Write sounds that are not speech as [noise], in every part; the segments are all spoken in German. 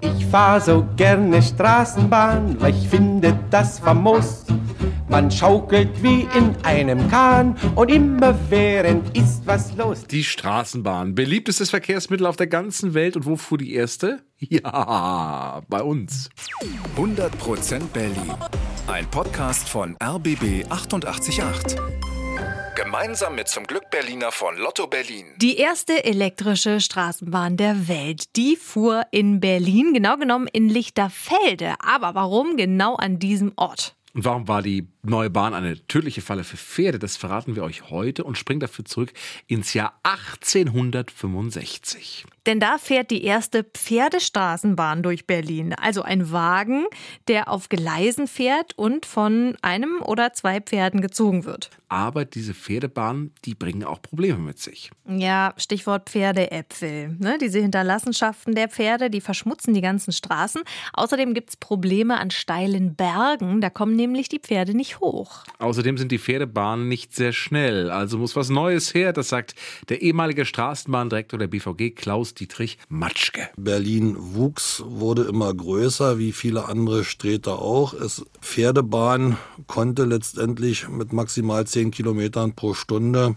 Ich fahr so gerne Straßenbahn, weil ich finde das famos. Man schaukelt wie in einem Kahn und immerwährend ist was los. Die Straßenbahn, beliebtestes Verkehrsmittel auf der ganzen Welt. Und wo fuhr die erste? [laughs] Ja, bei uns. 100% Berlin. Ein Podcast von RBB 888. Gemeinsam mit zum Glück Berliner von Lotto Berlin. Die erste elektrische Straßenbahn der Welt, die fuhr in Berlin, genau genommen in Lichterfelde. Aber warum genau an diesem Ort? Und warum war die neue Bahn eine tödliche Falle für Pferde? Das verraten wir euch heute und springen dafür zurück ins Jahr 1865. Denn da fährt die erste Pferdestraßenbahn durch Berlin. Also ein Wagen, der auf Gleisen fährt und von einem oder zwei Pferden gezogen wird. Aber diese Pferdebahnen, die bringen auch Probleme mit sich. Ja, Stichwort Pferdeäpfel. Ne? Diese Hinterlassenschaften der Pferde, die verschmutzen die ganzen Straßen. Außerdem gibt es Probleme an steilen Bergen. Da kommen nämlich die Pferde nicht hoch. Außerdem sind die Pferdebahnen nicht sehr schnell. Also muss was Neues her. Das sagt der ehemalige Straßenbahndirektor der BVG, Klaus Dietrich Matschke. Berlin wuchs, wurde immer größer, wie viele andere Städte auch. Es Pferdebahn konnte letztendlich mit maximal 10 Kilometern pro Stunde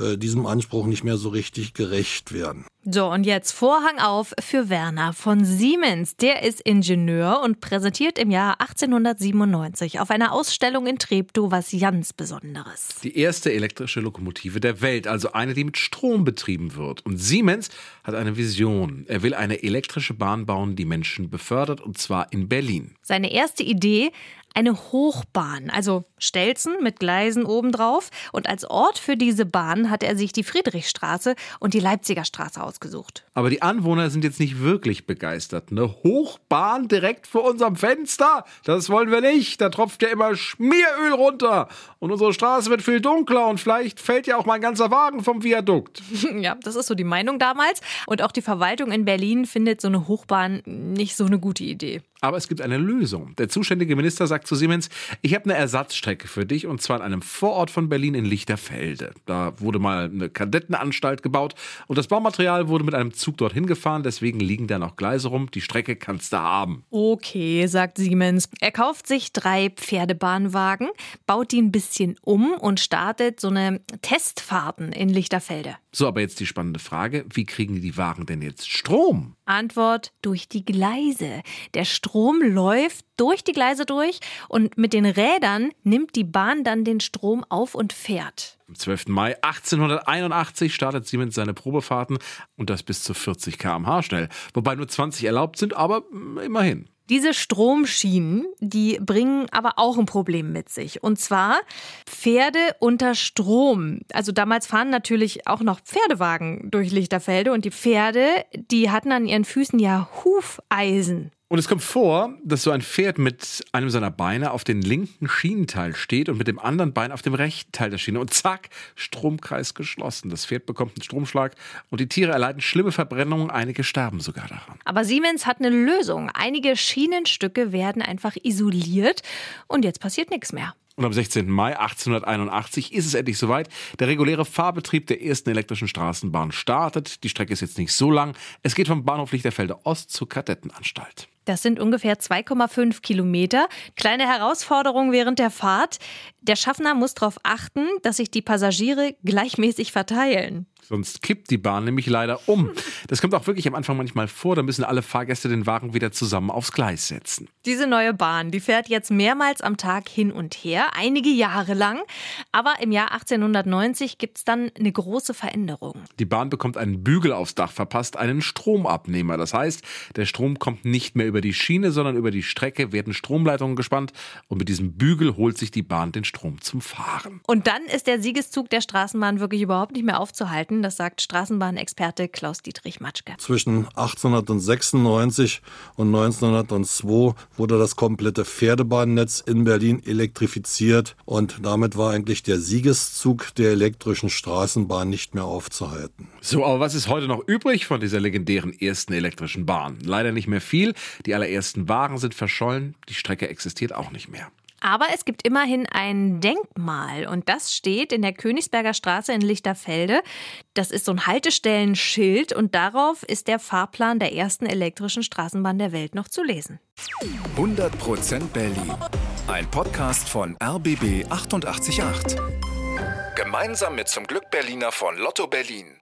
äh, diesem Anspruch nicht mehr so richtig gerecht werden. So, und jetzt Vorhang auf für Werner von Siemens. Der ist Ingenieur und präsentiert im Jahr 1897 auf einer Ausstellung in Treptow was ganz Besonderes. Die erste elektrische Lokomotive der Welt, also eine, die mit Strom betrieben wird. Und Siemens hat eine Vision. Er will eine elektrische Bahn bauen, die Menschen befördert, und zwar in Berlin. Seine erste Idee, eine Hochbahn, also Stelzen mit Gleisen obendrauf. Und als Ort für diese Bahn hat er sich die Friedrichstraße und die Leipziger Straße ausgesucht. Aber die Anwohner sind jetzt nicht wirklich begeistert. Eine Hochbahn direkt vor unserem Fenster? Das wollen wir nicht. Da tropft ja immer Schmieröl runter. Und unsere Straße wird viel dunkler und vielleicht fällt ja auch mein ganzer Wagen vom Viadukt. [laughs] Ja, das ist so die Meinung damals. Und auch die Verwaltung in Berlin findet so eine Hochbahn nicht so eine gute Idee. Aber es gibt eine Lösung. Der zuständige Minister sagt zu Siemens, ich habe eine Ersatzstrecke für dich und zwar in einem Vorort von Berlin in Lichterfelde. Da wurde mal eine Kadettenanstalt gebaut und das Baumaterial wurde mit einem Zug dorthin gefahren, deswegen liegen da noch Gleise rum. Die Strecke kannst du haben. Okay, sagt Siemens. Er kauft sich drei Pferdebahnwagen, baut die ein bisschen um und startet so eine Testfahrten in Lichterfelde. So, aber jetzt die spannende Frage, wie kriegen die Wagen denn jetzt Strom? Antwort durch die Gleise. Der Strom läuft durch die Gleise durch und mit den Rädern nimmt die Bahn dann den Strom auf und fährt. Am 12. Mai 1881 startet Siemens seine Probefahrten und das bis zu 40 km/h schnell. Wobei nur 20 erlaubt sind, aber mm, immerhin. Diese Stromschienen, die bringen aber auch ein Problem mit sich. Und zwar Pferde unter Strom. Also damals fahren natürlich auch noch Pferdewagen durch Lichterfelde und die Pferde, die hatten an ihren Füßen ja Hufeisen. Und es kommt vor, dass so ein Pferd mit einem seiner Beine auf den linken Schienenteil steht und mit dem anderen Bein auf dem rechten Teil der Schiene. Und zack, Stromkreis geschlossen. Das Pferd bekommt einen Stromschlag und die Tiere erleiden schlimme Verbrennungen. Einige sterben sogar daran. Aber Siemens hat eine Lösung. Einige Schienenstücke werden einfach isoliert und jetzt passiert nichts mehr. Und am 16. Mai 1881 ist es endlich soweit. Der reguläre Fahrbetrieb der ersten elektrischen Straßenbahn startet. Die Strecke ist jetzt nicht so lang. Es geht vom Bahnhof Lichterfelde Ost zur Kadettenanstalt. Das sind ungefähr 2,5 Kilometer. Kleine Herausforderung während der Fahrt. Der Schaffner muss darauf achten, dass sich die Passagiere gleichmäßig verteilen. Sonst kippt die Bahn nämlich leider um. Das kommt auch wirklich am Anfang manchmal vor. Da müssen alle Fahrgäste den Wagen wieder zusammen aufs Gleis setzen. Diese neue Bahn, die fährt jetzt mehrmals am Tag hin und her, einige Jahre lang. Aber im Jahr 1890 gibt es dann eine große Veränderung. Die Bahn bekommt einen Bügel aufs Dach verpasst, einen Stromabnehmer. Das heißt, der Strom kommt nicht mehr über die Schiene, sondern über die Strecke werden Stromleitungen gespannt. Und mit diesem Bügel holt sich die Bahn den Strom zum Fahren. Und dann ist der Siegeszug der Straßenbahn wirklich überhaupt nicht mehr aufzuhalten. Das sagt Straßenbahnexperte Klaus-Dietrich Matschke. Zwischen 1896 und 1902 wurde das komplette Pferdebahnnetz in Berlin elektrifiziert und damit war eigentlich der Siegeszug der elektrischen Straßenbahn nicht mehr aufzuhalten. So, aber was ist heute noch übrig von dieser legendären ersten elektrischen Bahn? Leider nicht mehr viel. Die allerersten Wagen sind verschollen, die Strecke existiert auch nicht mehr. Aber es gibt immerhin ein Denkmal und das steht in der Königsberger Straße in Lichterfelde. Das ist so ein Haltestellenschild und darauf ist der Fahrplan der ersten elektrischen Straßenbahn der Welt noch zu lesen. 100% Berlin. Ein Podcast von RBB 888. Gemeinsam mit zum Glück Berliner von Lotto Berlin.